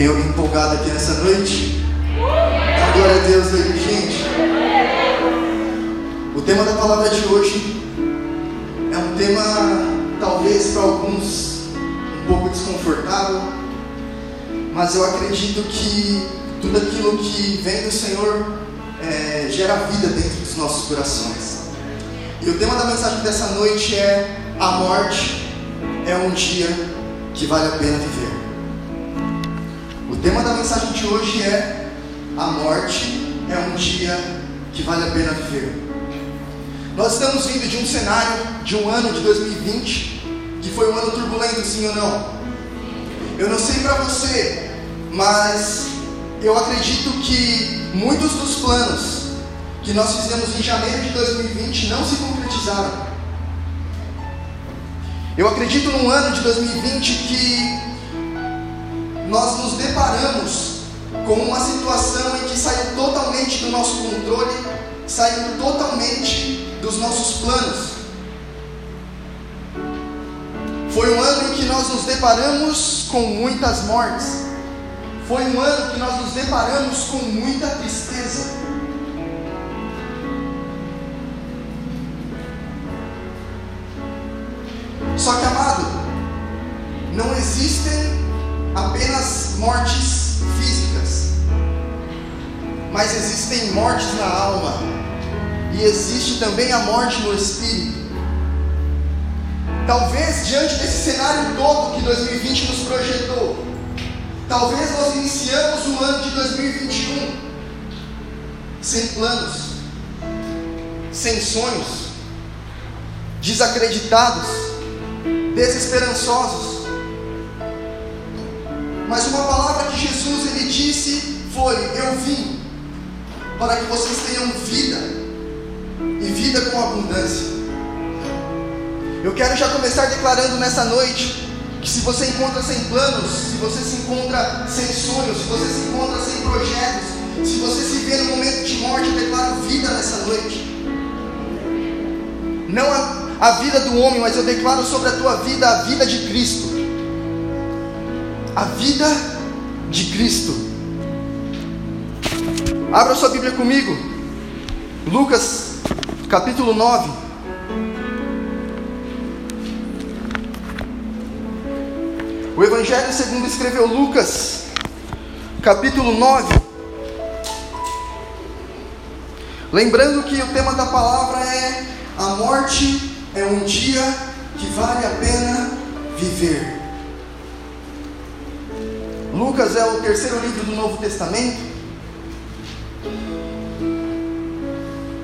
Tem alguém empolgado aqui nessa noite? Dá glória a Deus aí, gente. O tema da palavra de hoje é um tema, talvez para alguns, um pouco desconfortável, mas eu acredito que tudo aquilo que vem do Senhor é, gera vida dentro dos nossos corações. E o tema da mensagem dessa noite é: A morte é um dia que vale a pena viver. O tema da mensagem de hoje é: A morte é um dia que vale a pena viver. Nós estamos vindo de um cenário, de um ano de 2020, que foi um ano turbulento, sim ou não? Eu não sei para você, mas eu acredito que muitos dos planos que nós fizemos em janeiro de 2020 não se concretizaram. Eu acredito num ano de 2020 que nós nos deparamos com uma situação em que saiu totalmente do nosso controle, saiu totalmente dos nossos planos. Foi um ano em que nós nos deparamos com muitas mortes. Foi um ano que nós nos deparamos com muita tristeza. Só que, amado, apenas mortes físicas, mas existem mortes na alma, e existe também a morte no espírito. Talvez diante desse cenário todo que 2020 nos projetou, talvez nós iniciamos o ano de 2021 sem planos, sem sonhos, desacreditados, desesperançosos. Mas uma palavra que Jesus ele disse foi: Eu vim para que vocês tenham vida e vida com abundância. Eu quero já começar declarando nessa noite que se você encontra sem planos, se você se encontra sem sonhos, se você se encontra sem projetos, se você se vê no momento de morte, eu declaro vida nessa noite. Não a, a vida do homem, mas eu declaro sobre a tua vida a vida de Cristo. A vida de Cristo. Abra sua Bíblia comigo. Lucas, capítulo 9. O Evangelho segundo escreveu Lucas, capítulo 9. Lembrando que o tema da palavra é a morte é um dia que vale a pena viver. Lucas é o terceiro livro do Novo Testamento.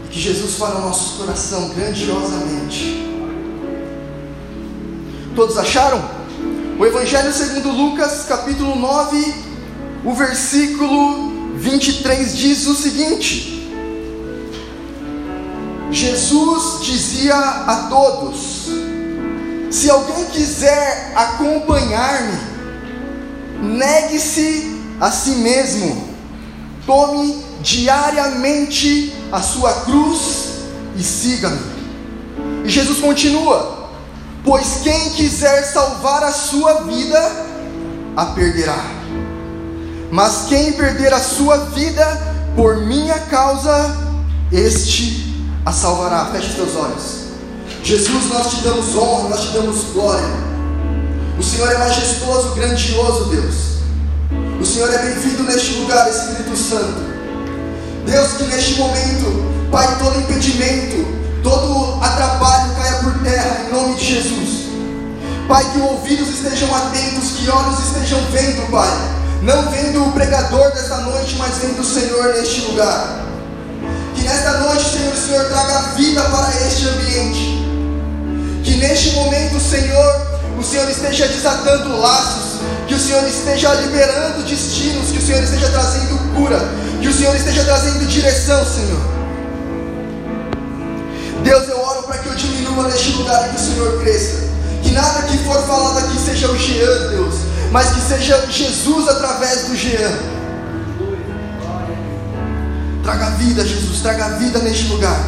E que Jesus fala ao nosso coração grandiosamente. Todos acharam? O Evangelho segundo Lucas, capítulo 9, o versículo 23 diz o seguinte: Jesus dizia a todos: Se alguém quiser acompanhar-me, negue-se a si mesmo, tome diariamente a sua cruz e siga-me. E Jesus continua: Pois quem quiser salvar a sua vida, a perderá. Mas quem perder a sua vida por minha causa, este a salvará. Feche os teus olhos. Jesus, nós te damos honra, nós te damos glória. O Senhor é majestoso, grandioso, Deus. O Senhor é bem-vindo neste lugar, Espírito Santo. Deus, que neste momento, Pai, todo impedimento, todo atrapalho caia por terra, em nome de Jesus. Pai, que ouvidos estejam atentos, que olhos estejam vendo, Pai. Não vendo o pregador desta noite, mas vendo o Senhor neste lugar. Que nesta noite, Senhor, o Senhor traga vida para este ambiente. Que neste momento, Senhor, o Senhor esteja desatando laços, que o Senhor esteja liberando destinos, que o Senhor esteja trazendo cura, que o Senhor esteja trazendo direção, Senhor. Deus, eu oro para que eu diminua neste lugar e que o Senhor cresça. Que nada que for falado aqui seja o Jean, Deus, mas que seja Jesus através do Jean. Traga vida, Jesus, traga vida neste lugar.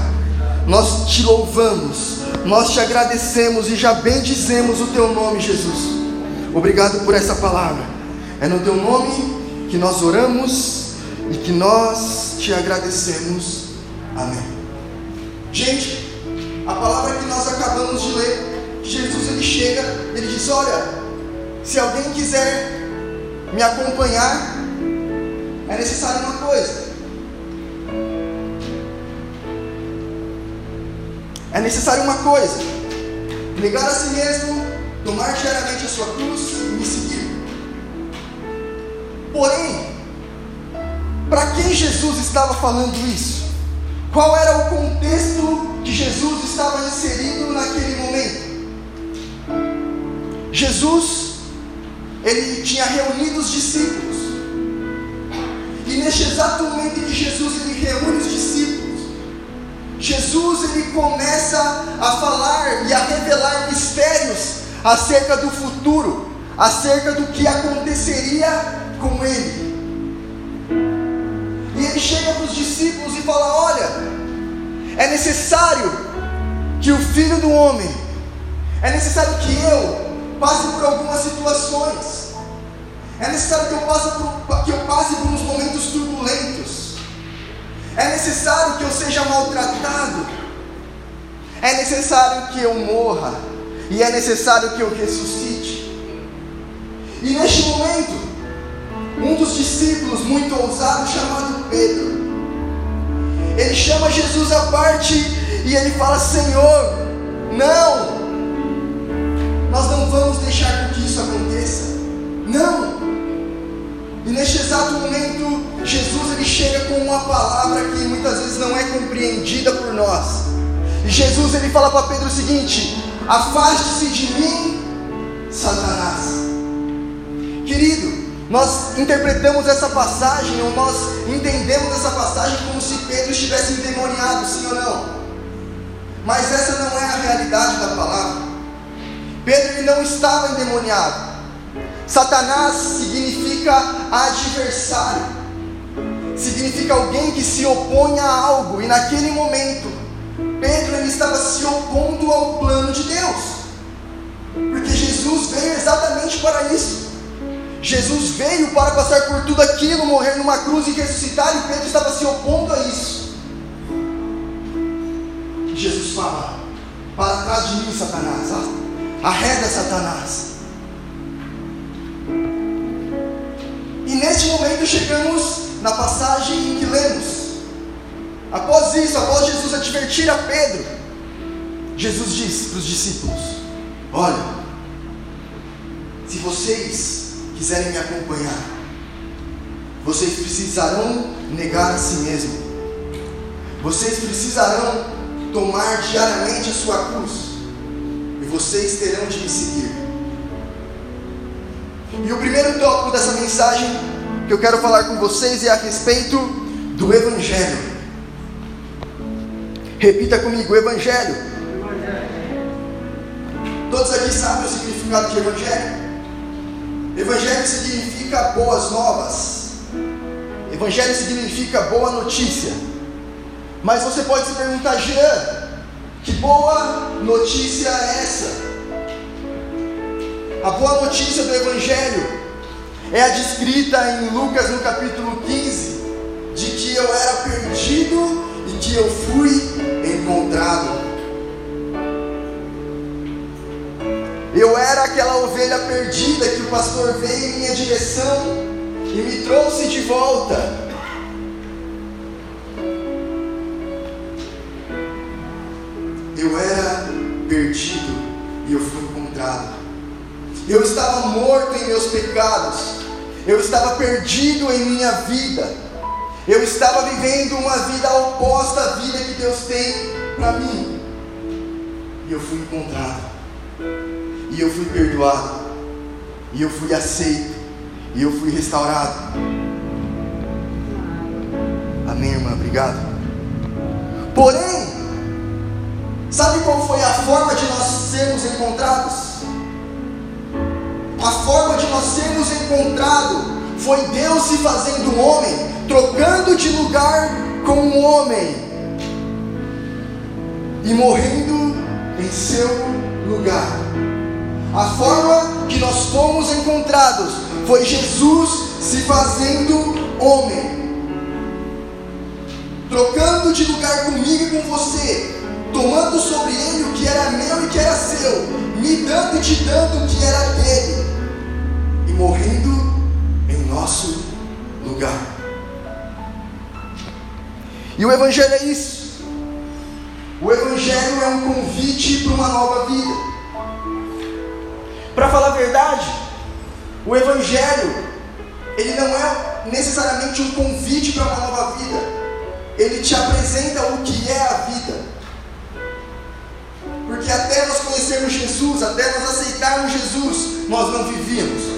Nós te louvamos, nós te agradecemos e já bendizemos o teu nome, Jesus. Obrigado por essa palavra. É no teu nome que nós oramos e que nós te agradecemos. Amém. Gente, a palavra que nós acabamos de ler, Jesus ele chega, ele diz: Olha, se alguém quiser me acompanhar, é necessário uma coisa. É necessário uma coisa: negar a si mesmo, tomar diariamente a sua cruz e me seguir. Porém, para quem Jesus estava falando isso? Qual era o contexto que Jesus estava inserido naquele momento? Jesus, ele tinha reunido os discípulos. E neste exato momento em que Jesus ele reúne os discípulos, Jesus ele começa a falar e a revelar mistérios acerca do futuro, acerca do que aconteceria com ele. E ele chega para os discípulos e fala: Olha, é necessário que o filho do homem, é necessário que eu passe por algumas situações, é necessário que eu passe por, que eu passe por uns momentos turbulentos, é necessário que eu seja maltratado, é necessário que eu morra, e é necessário que eu ressuscite. E neste momento, um dos discípulos muito ousado, chamado Pedro, ele chama Jesus à parte e ele fala: Senhor, não, nós não vamos deixar que isso aconteça, não. E neste exato momento, Jesus ele chega com uma palavra que muitas vezes não é compreendida por nós. E Jesus ele fala para Pedro o seguinte: Afaste-se de mim, Satanás. Querido, nós interpretamos essa passagem, ou nós entendemos essa passagem como se Pedro estivesse endemoniado, sim ou não? Mas essa não é a realidade da palavra. Pedro não estava endemoniado. Satanás significa adversário, significa alguém que se opõe a algo, e naquele momento, Pedro ele estava se opondo ao plano de Deus, porque Jesus veio exatamente para isso. Jesus veio para passar por tudo aquilo, morrer numa cruz e ressuscitar, e Pedro estava se opondo a isso. Jesus fala: Para trás de mim, Satanás, arreda Satanás. Momento chegamos na passagem em que lemos. Após isso, após Jesus advertir a Pedro, Jesus diz para os discípulos: Olha, se vocês quiserem me acompanhar, vocês precisarão negar a si mesmo. Vocês precisarão tomar diariamente a sua cruz. E vocês terão de me seguir. E o primeiro tópico dessa mensagem que eu quero falar com vocês é a respeito do Evangelho. Repita comigo: Evangelho. Todos aqui sabem o significado de Evangelho? Evangelho significa boas novas. Evangelho significa boa notícia. Mas você pode se perguntar, Jean, que boa notícia é essa? A boa notícia do Evangelho é a descrita em Lucas no capítulo 15, de que eu era perdido e que eu fui encontrado. Eu era aquela ovelha perdida que o pastor veio em minha direção e me trouxe de volta. Eu era perdido e eu fui encontrado. Eu estava morto em meus pecados. Eu estava perdido em minha vida. Eu estava vivendo uma vida oposta à vida que Deus tem para mim. E eu fui encontrado. E eu fui perdoado. E eu fui aceito. E eu fui restaurado. Amém, irmã? Obrigado. Porém, sabe qual foi a forma de nós sermos encontrados? A forma de nós sermos encontrados foi Deus se fazendo homem, trocando de lugar com um homem e morrendo em seu lugar. A forma que nós fomos encontrados foi Jesus se fazendo homem, trocando de lugar comigo e com você, tomando sobre ele o que era meu e que era seu, me dando e te dando o que era dele, morrendo em nosso lugar. E o Evangelho é isso. O Evangelho é um convite para uma nova vida. Para falar a verdade, o Evangelho, ele não é necessariamente um convite para uma nova vida. Ele te apresenta o que é a vida. Porque até nós conhecermos Jesus, até nós aceitarmos Jesus, nós não vivíamos.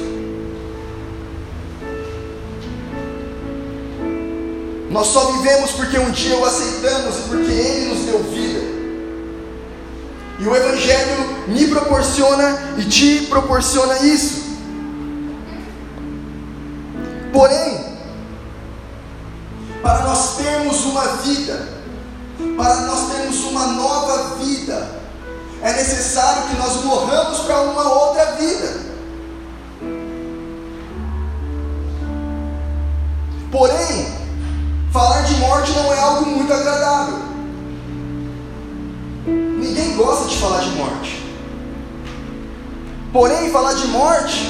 Nós só vivemos porque um dia o aceitamos e porque Ele nos deu vida. E o Evangelho me proporciona e te proporciona isso. Porém, para nós termos uma vida, para nós termos uma nova vida, é necessário que nós morramos para uma outra vida. Porém, Falar de morte não é algo muito agradável. Ninguém gosta de falar de morte. Porém, falar de morte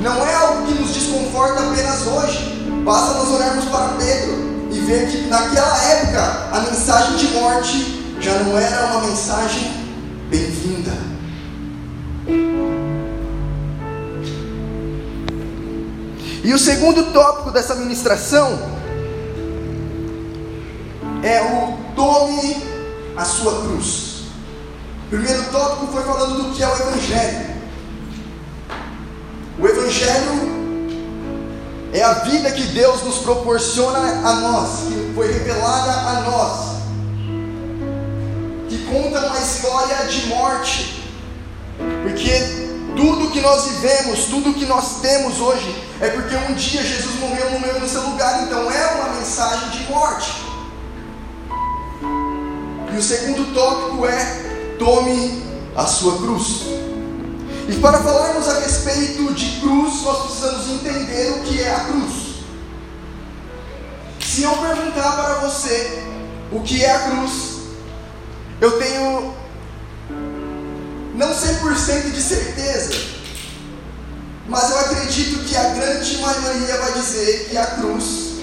não é algo que nos desconforta apenas hoje. Basta nós olharmos para Pedro e ver que naquela época a mensagem de morte já não era uma mensagem bem-vinda. E o segundo tópico dessa ministração é o tome a sua cruz. O primeiro tópico foi falando do que é o Evangelho. O Evangelho é a vida que Deus nos proporciona a nós, que foi revelada a nós, que conta uma história de morte, porque tudo que nós vivemos, tudo que nós temos hoje, é porque um dia Jesus morreu no meu no seu lugar, então é uma mensagem de morte. E o segundo tópico é: tome a sua cruz. E para falarmos a respeito de cruz, nós precisamos entender o que é a cruz. Se eu perguntar para você o que é a cruz, eu tenho não 100% de certeza, mas eu acredito que a grande maioria vai dizer que a cruz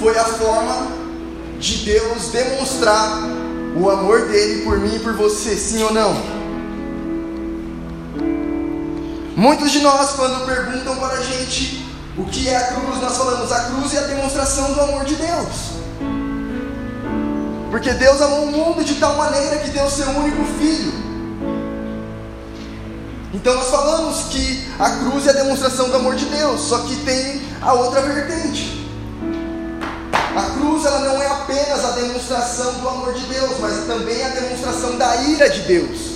foi a forma de Deus demonstrar o amor dele por mim e por você, sim ou não? Muitos de nós, quando perguntam para a gente o que é a cruz, nós falamos: a cruz é a demonstração do amor de Deus. Porque Deus amou o mundo de tal maneira que deu seu único filho. Então nós falamos que a cruz é a demonstração do amor de Deus, só que tem a outra vertente. A cruz ela não é apenas a demonstração do amor de Deus, mas também a demonstração da ira de Deus.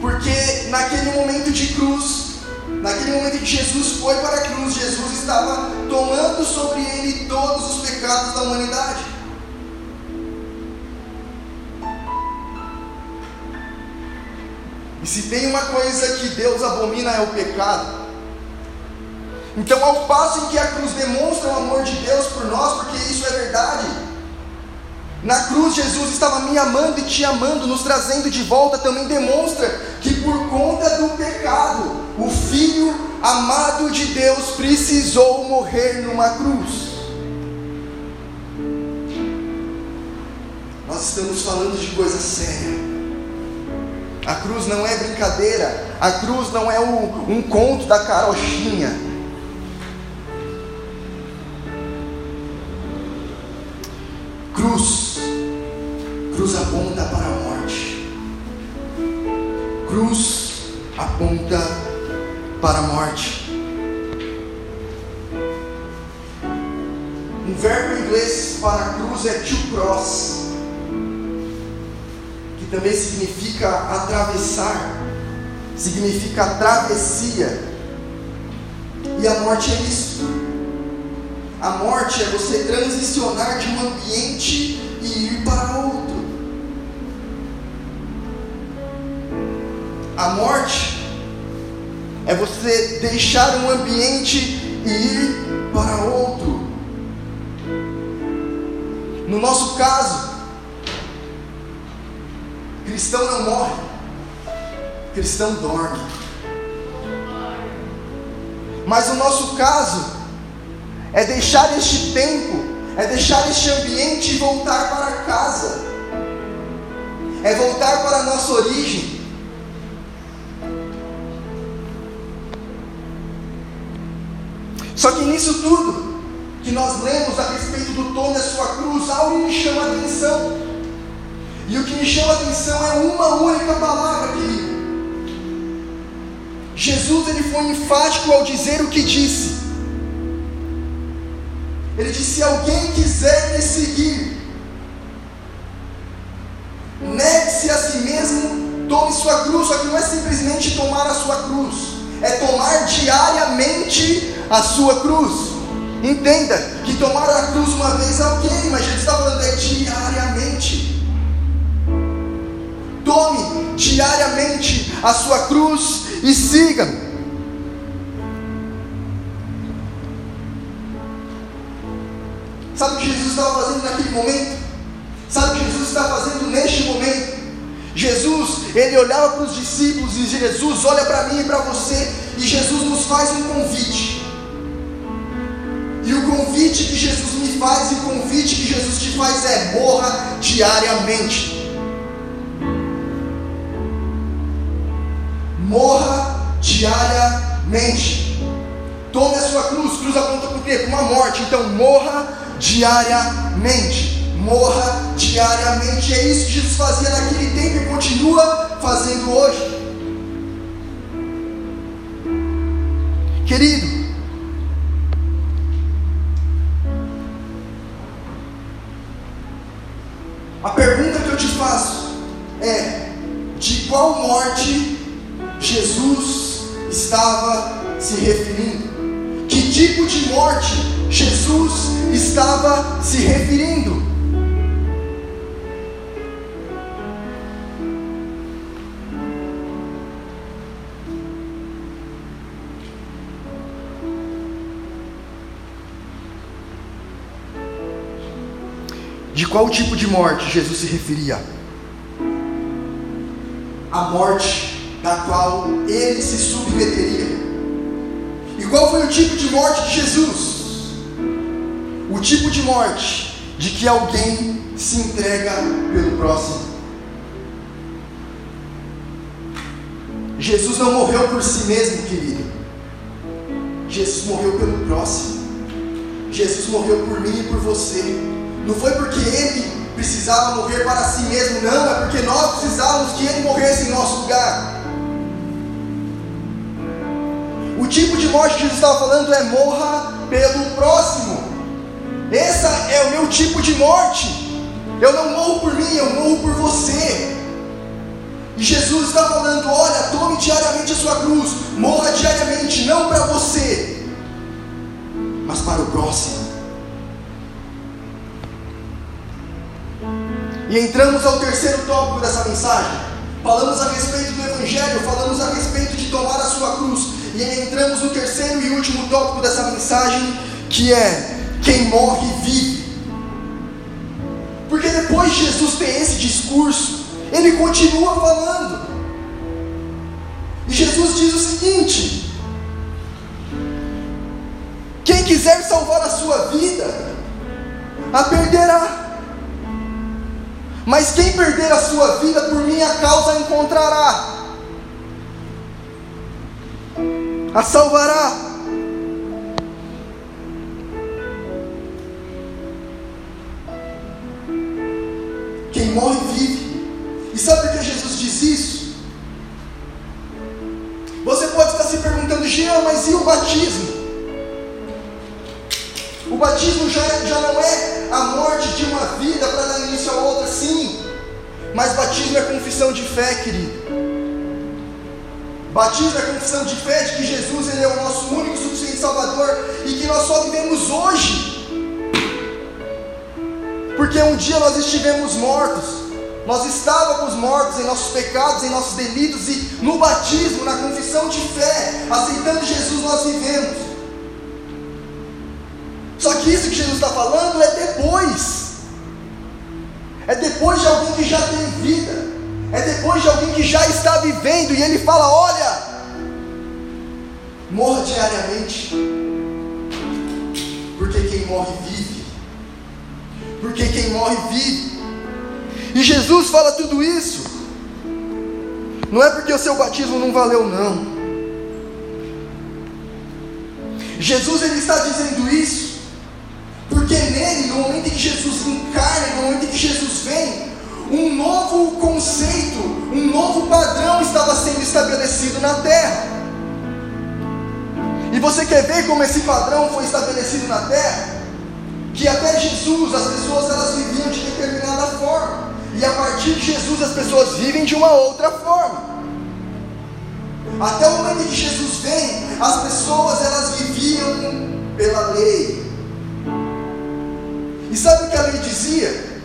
Porque naquele momento de cruz, naquele momento que Jesus foi para a cruz, Jesus estava tomando sobre ele todos os pecados da humanidade. E se tem uma coisa que Deus abomina é o pecado. Então, ao passo em que a cruz demonstra o amor de Deus por nós, porque isso é verdade, na cruz Jesus estava me amando e te amando, nos trazendo de volta, também demonstra que por conta do pecado, o Filho amado de Deus precisou morrer numa cruz. Nós estamos falando de coisa séria. A cruz não é brincadeira, a cruz não é um, um conto da carochinha. Significa atravessar, significa travessia. E a morte é isso. A morte é você transicionar de um ambiente e ir para outro. A morte é você deixar um ambiente e ir para outro. No nosso caso, cristão não morre, cristão dorme. Mas no nosso caso, é deixar este tempo, é deixar este ambiente e voltar para casa, é voltar para a nossa origem. Só que nisso tudo que nós lemos a respeito do tom da sua cruz, algo me chama a atenção. E o que me chama a atenção é uma única palavra, querido. Jesus ele foi enfático ao dizer o que disse. Ele disse: se alguém quiser me seguir, negue-se a si mesmo, tome sua cruz. Só que não é simplesmente tomar a sua cruz, é tomar diariamente a sua cruz. Entenda que tomar a cruz uma vez é ok, mas Jesus está falando é diariamente. Tome diariamente a sua cruz e siga-me. Sabe o que Jesus estava fazendo naquele momento? Sabe o que Jesus está fazendo neste momento? Jesus, ele olhava para os discípulos e Jesus olha para mim e para você, e Jesus nos faz um convite. E o convite que Jesus me faz e o convite que Jesus te faz é: morra diariamente. Morra diariamente. Tome a sua cruz, cruz aponta para o quê? Para uma morte. Então morra diariamente. Morra diariamente. É isso que Jesus fazia naquele tempo e continua fazendo hoje. Querido, Jesus estava se referindo? Que tipo de morte Jesus estava se referindo? De qual tipo de morte Jesus se referia? A morte da qual ele se submeteria. E qual foi o tipo de morte de Jesus? O tipo de morte de que alguém se entrega pelo próximo. Jesus não morreu por si mesmo, querido. Jesus morreu pelo próximo. Jesus morreu por mim e por você. Não foi porque ele precisava morrer para si mesmo, não, é porque nós precisávamos que ele morresse em nosso lugar. O tipo de morte que Jesus estava falando é morra pelo próximo. Esse é o meu tipo de morte. Eu não morro por mim, eu morro por você. E Jesus está falando: olha, tome diariamente a sua cruz, morra diariamente, não para você, mas para o próximo. E entramos ao terceiro tópico dessa mensagem. Falamos a respeito do Evangelho, falamos a respeito de tomar a sua cruz. E entramos no terceiro e último tópico dessa mensagem, que é quem morre vive. Porque depois de Jesus ter esse discurso, ele continua falando. E Jesus diz o seguinte: Quem quiser salvar a sua vida, a perderá. Mas quem perder a sua vida por minha causa encontrará, a salvará. Quem morre vive. E sabe por que Jesus diz isso? Você pode estar se perguntando, Jean, mas e o batismo? O batismo já, já não é a morte de uma vida para dar início a outra, sim. Mas batismo é confissão de fé, querido. Batismo é confissão de fé de que Jesus ele é o nosso único suficiente Salvador e que nós só vivemos hoje. Porque um dia nós estivemos mortos, Nós estávamos mortos em nossos pecados, em nossos delitos, e no batismo, na confissão de fé, aceitando Jesus, nós vivemos. Só que isso que Jesus está falando é depois. É depois de alguém que já tem vida. É depois de alguém que já está vivendo. E ele fala: Olha, morra diariamente. Porque quem morre vive. Porque quem morre vive. E Jesus fala tudo isso. Não é porque o seu batismo não valeu, não. Jesus ele está dizendo isso porque nele, no momento em que Jesus encarna, no momento em que Jesus vem, um novo conceito, um novo padrão estava sendo estabelecido na terra. E você quer ver como esse padrão foi estabelecido na terra? Que até Jesus as pessoas elas viviam de determinada forma. E a partir de Jesus as pessoas vivem de uma outra forma. Até o momento que Jesus vem, as pessoas elas viviam pela lei, e sabe o que a lei dizia?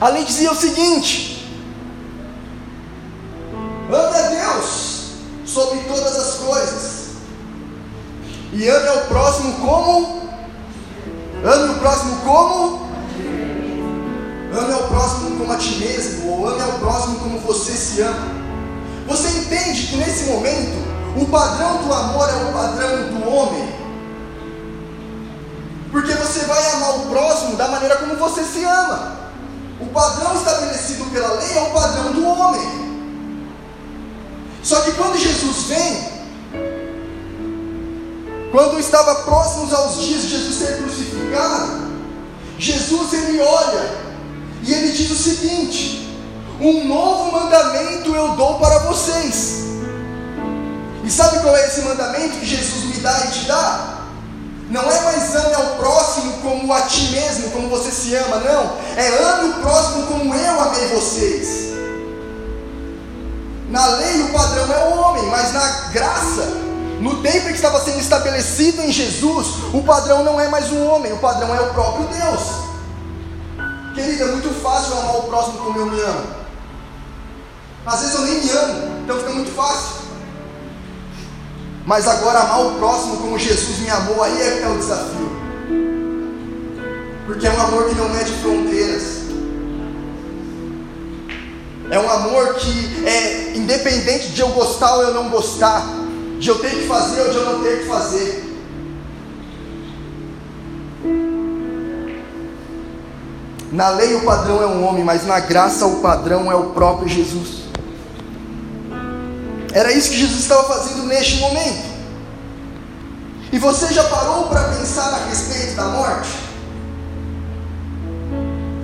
A lei dizia o seguinte: ame a Deus sobre todas as coisas, e ame ao próximo como? Ame o próximo como? Ame ao próximo como a ti mesmo, ou ame ao próximo como você se ama. Você entende que nesse momento o padrão do amor é o padrão do homem? Porque você vai amar o próximo da maneira como você se ama. Padrão estabelecido pela lei é o padrão do homem. Só que quando Jesus vem, quando estava próximos aos dias de Jesus ser crucificado, Jesus ele olha e ele diz o seguinte: Um novo mandamento eu dou para vocês. E sabe qual é esse mandamento que Jesus me dá e te dá? Não é mais ame ao próximo a ti mesmo, como você se ama, não. É ame o próximo como eu amei vocês. Na lei o padrão é o homem, mas na graça, no tempo que estava sendo estabelecido em Jesus, o padrão não é mais um homem, o padrão é o próprio Deus. Querida, é muito fácil amar o próximo como eu me amo. Às vezes eu nem me amo, então fica muito fácil. Mas agora amar o próximo como Jesus me amou, aí é que é o desafio. Porque é um amor que não mede fronteiras. É um amor que é independente de eu gostar ou eu não gostar, de eu ter que fazer ou de eu não ter que fazer. Na lei o padrão é um homem, mas na graça o padrão é o próprio Jesus. Era isso que Jesus estava fazendo neste momento. E você já parou para pensar a respeito da morte?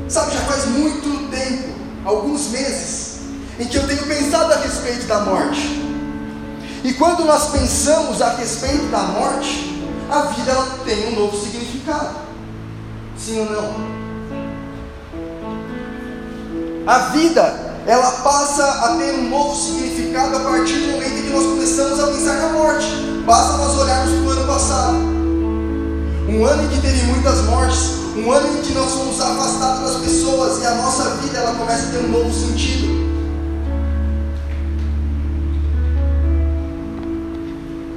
Sabe, já faz muito tempo, alguns meses, em que eu tenho pensado a respeito da morte. E quando nós pensamos a respeito da morte, a vida ela tem um novo significado. Sim ou não? A vida ela passa a ter um novo significado a partir do momento em que nós começamos a pensar na morte. Basta nós olharmos para o ano passado. Um ano em que teve muitas mortes, um ano em que nós fomos afastados das pessoas e a nossa vida ela começa a ter um novo sentido.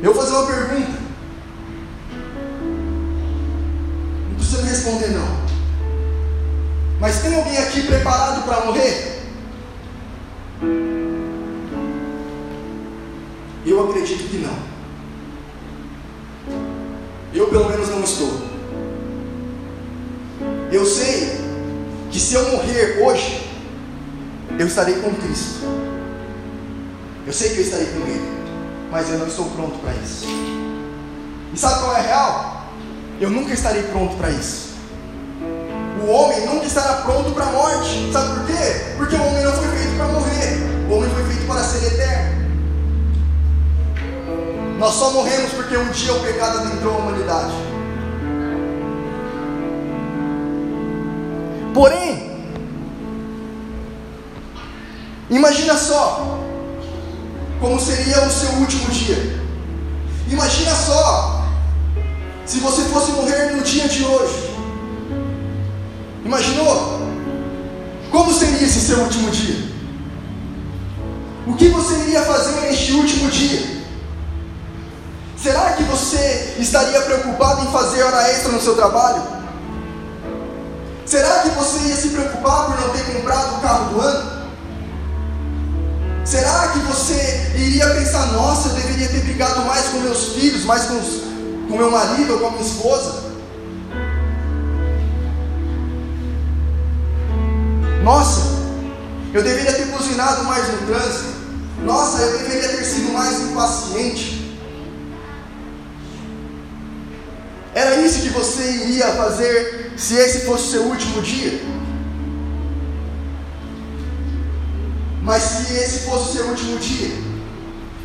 Eu vou fazer uma pergunta. Não precisa me responder não. Mas tem alguém aqui preparado para morrer? Eu estarei com Cristo. Eu sei que eu estarei com Ele, mas eu não estou pronto para isso. E sabe qual é a real? Eu nunca estarei pronto para isso. O homem nunca estará pronto para a morte. Sabe por quê? Porque o homem não foi feito para morrer. O homem foi feito para ser eterno. Nós só morremos porque um dia o pecado adentrou a humanidade. Porém, imagina só como seria o seu último dia. Imagina só se você fosse morrer no dia de hoje. Imaginou? Como seria esse seu último dia? O que você iria fazer neste último dia? Será que você estaria preocupado em fazer hora extra no seu trabalho? Será que você ia se preocupar por não ter comprado o carro do ano? Será que você iria pensar, nossa, eu deveria ter brigado mais com meus filhos, mais com, os, com meu marido ou com a minha esposa? Nossa, eu deveria ter buzinado mais no trânsito. Nossa, eu deveria ter sido mais impaciente. Era isso que você iria fazer se esse fosse o seu último dia? Mas se esse fosse o seu último dia,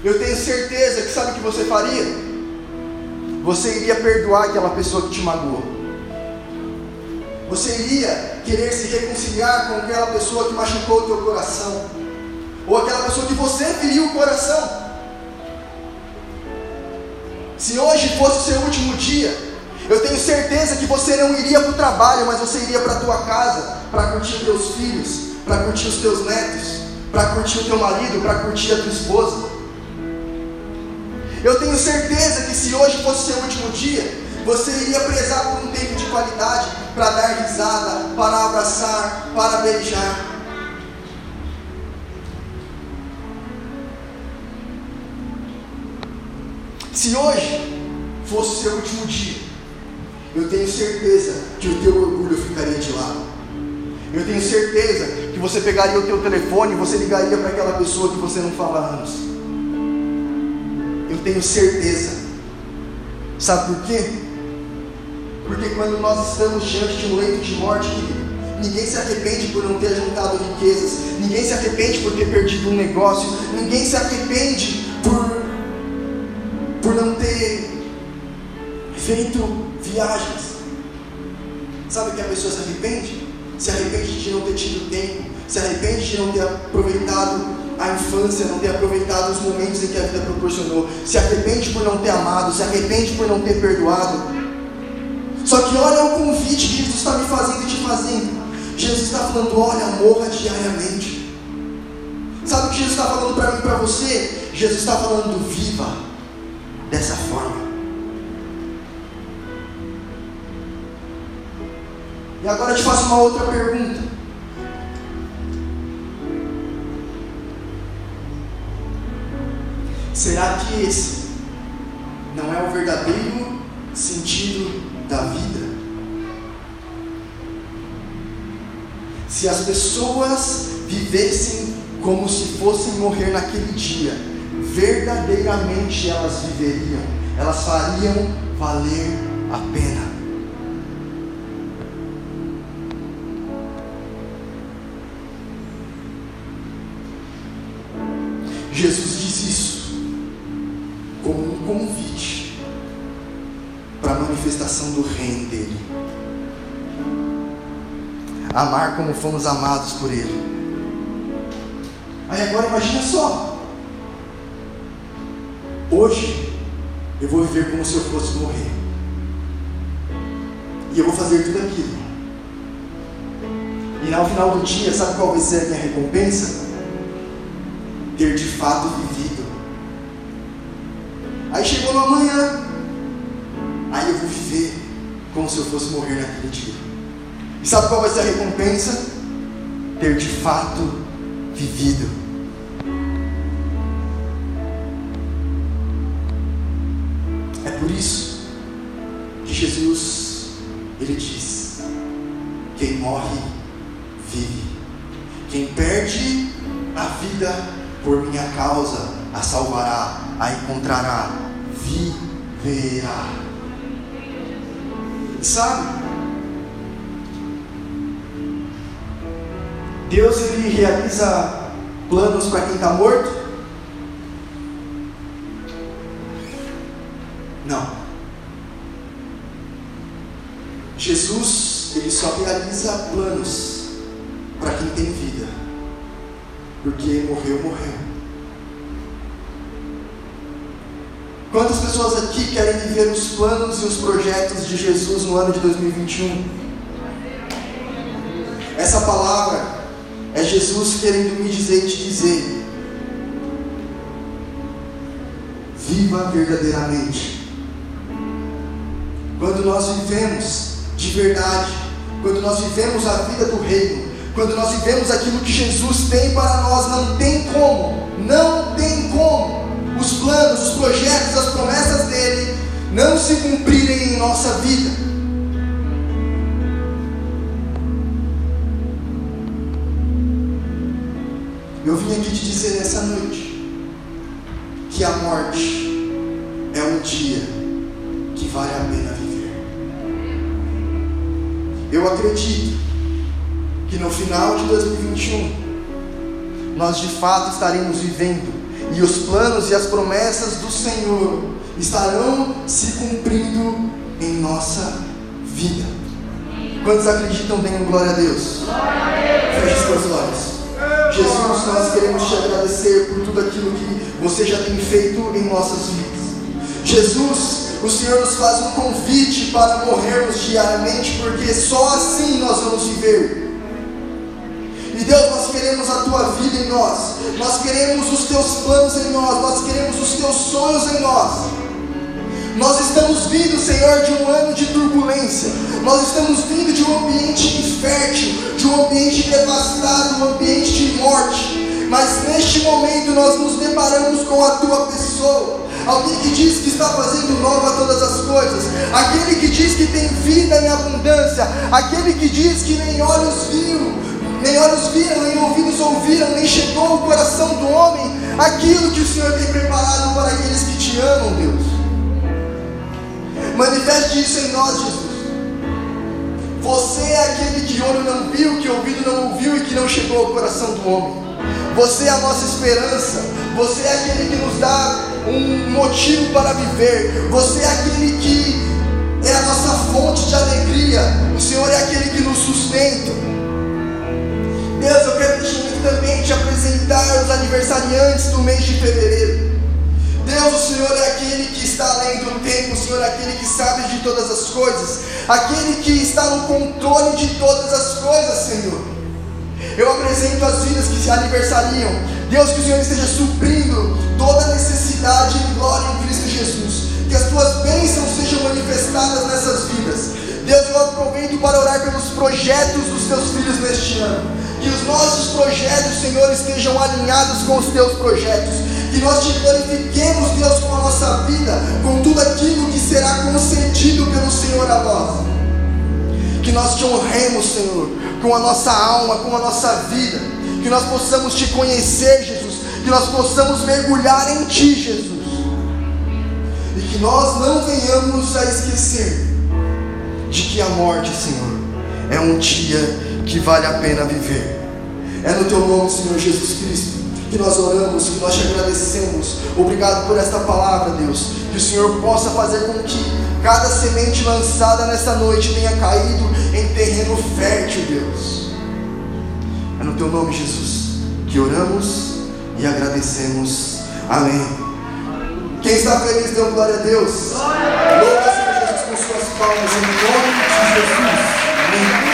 eu tenho certeza que sabe o que você faria? Você iria perdoar aquela pessoa que te magoou. Você iria querer se reconciliar com aquela pessoa que machucou o teu coração, ou aquela pessoa que você feriu o coração. Se hoje fosse o seu último dia, eu tenho certeza que você não iria para o trabalho, mas você iria para a tua casa, para curtir os teus filhos, para curtir os teus netos, para curtir o teu marido, para curtir a tua esposa. Eu tenho certeza que se hoje fosse seu último dia, você iria prezar por um tempo de qualidade para dar risada, para abraçar, para beijar. Se hoje fosse seu último dia, eu tenho certeza que o teu orgulho ficaria de lado. Eu tenho certeza você pegaria o teu telefone e você ligaria para aquela pessoa que você não fala há anos. Eu tenho certeza. Sabe por quê? Porque quando nós estamos diante de um leito de morte, ninguém se arrepende por não ter juntado riquezas, ninguém se arrepende por ter perdido um negócio, ninguém se arrepende por, por não ter feito viagens. Sabe que a pessoa se arrepende? Se arrepende de não ter tido tempo, se arrepende de não ter aproveitado a infância, não ter aproveitado os momentos em que a vida proporcionou, se arrepende por não ter amado, se arrepende por não ter perdoado. Só que olha o convite que Jesus está me fazendo e te fazendo. Jesus está falando, olha, morra diariamente. Sabe o que Jesus está falando para mim e para você? Jesus está falando, viva dessa forma. E agora eu te faço uma outra pergunta. Será que esse não é o verdadeiro sentido da vida. Se as pessoas vivessem como se fossem morrer naquele dia, verdadeiramente elas viveriam, elas fariam valer a pena. Amar como fomos amados por ele. Aí agora imagina só. Hoje eu vou viver como se eu fosse morrer. E eu vou fazer tudo aquilo. E no final do dia, sabe qual vai ser a minha recompensa? Ter de fato vivido. Aí chegou no amanhã, Aí eu vou viver como se eu fosse morrer naquele dia. E sabe qual vai ser a recompensa? Ter de fato vivido. É por isso que Jesus ele diz: quem morre vive. Quem perde a vida por minha causa a salvará, a encontrará, viverá. Sabe? Deus ele realiza planos para quem está morto? Não. Jesus ele só realiza planos para quem tem vida, porque morreu, morreu. Quantas pessoas aqui querem viver os planos e os projetos de Jesus no ano de 2021? Essa palavra, Jesus querendo me dizer e te dizer: viva verdadeiramente. Quando nós vivemos de verdade, quando nós vivemos a vida do reino, quando nós vivemos aquilo que Jesus tem para nós, não tem como, não tem como os planos, os projetos, as promessas dele não se cumprirem em nossa vida. Eu vim aqui te dizer nessa noite que a morte é um dia que vale a pena viver. Eu acredito que no final de 2021 nós de fato estaremos vivendo e os planos e as promessas do Senhor estarão se cumprindo em nossa vida. Quantos acreditam bem glória a Deus? Feche os seus olhos. Jesus, nós queremos te agradecer por tudo aquilo que você já tem feito em nossas vidas. Jesus, o Senhor nos faz um convite para morrermos diariamente, porque só assim nós vamos viver. E Deus, nós queremos a tua vida em nós, nós queremos os teus planos em nós, nós queremos os teus sonhos em nós. Nós estamos vindo, Senhor, de um ano de turbulência. Nós estamos vindo de um ambiente infértil, de um ambiente devastado, um ambiente de morte. Mas neste momento nós nos deparamos com a tua pessoa. Alguém que diz que está fazendo nova todas as coisas, aquele que diz que tem vida em abundância, aquele que diz que nem olhos viram, nem olhos viram, nem ouvidos ouviram, nem chegou ao coração do homem aquilo que o Senhor tem preparado para aqueles que te amam, Deus. Manifeste isso em nós, Jesus. Você é aquele que olho não viu, que ouvido não ouviu e que não chegou ao coração do homem. Você é a nossa esperança. Você é aquele que nos dá um motivo para viver. Você é aquele que é a nossa fonte de alegria. O Senhor é aquele que nos sustenta. Deus, eu quero também te apresentar os aniversariantes do mês de fevereiro. Deus, o Senhor é aquele que está além do tempo, o Senhor é aquele que sabe de todas as coisas, aquele que está no controle de todas as coisas, Senhor. Eu apresento as vidas que se aniversariam. Deus, que o Senhor esteja suprindo toda necessidade e glória em Cristo Jesus. Que as tuas bênçãos sejam manifestadas nessas vidas. Deus, eu aproveito para orar pelos projetos dos teus filhos neste ano. Que os nossos projetos, Senhor, estejam alinhados com os teus projetos que nós te glorifiquemos, Deus, com a nossa vida, com tudo aquilo que será concedido pelo Senhor a nós. Que nós te honremos, Senhor, com a nossa alma, com a nossa vida. Que nós possamos te conhecer, Jesus. Que nós possamos mergulhar em ti, Jesus. E que nós não venhamos a esquecer de que a morte, Senhor, é um dia que vale a pena viver. É no teu nome, Senhor Jesus Cristo que nós oramos, que nós te agradecemos. Obrigado por esta palavra, Deus. Que o Senhor possa fazer com que cada semente lançada nesta noite tenha caído em terreno fértil, Deus. É no teu nome, Jesus, que oramos e agradecemos. Amém. Quem está feliz, dê glória a Deus. Glória a Deus. Louva, Senhor Jesus, com suas palmas em nome de Jesus. Amém.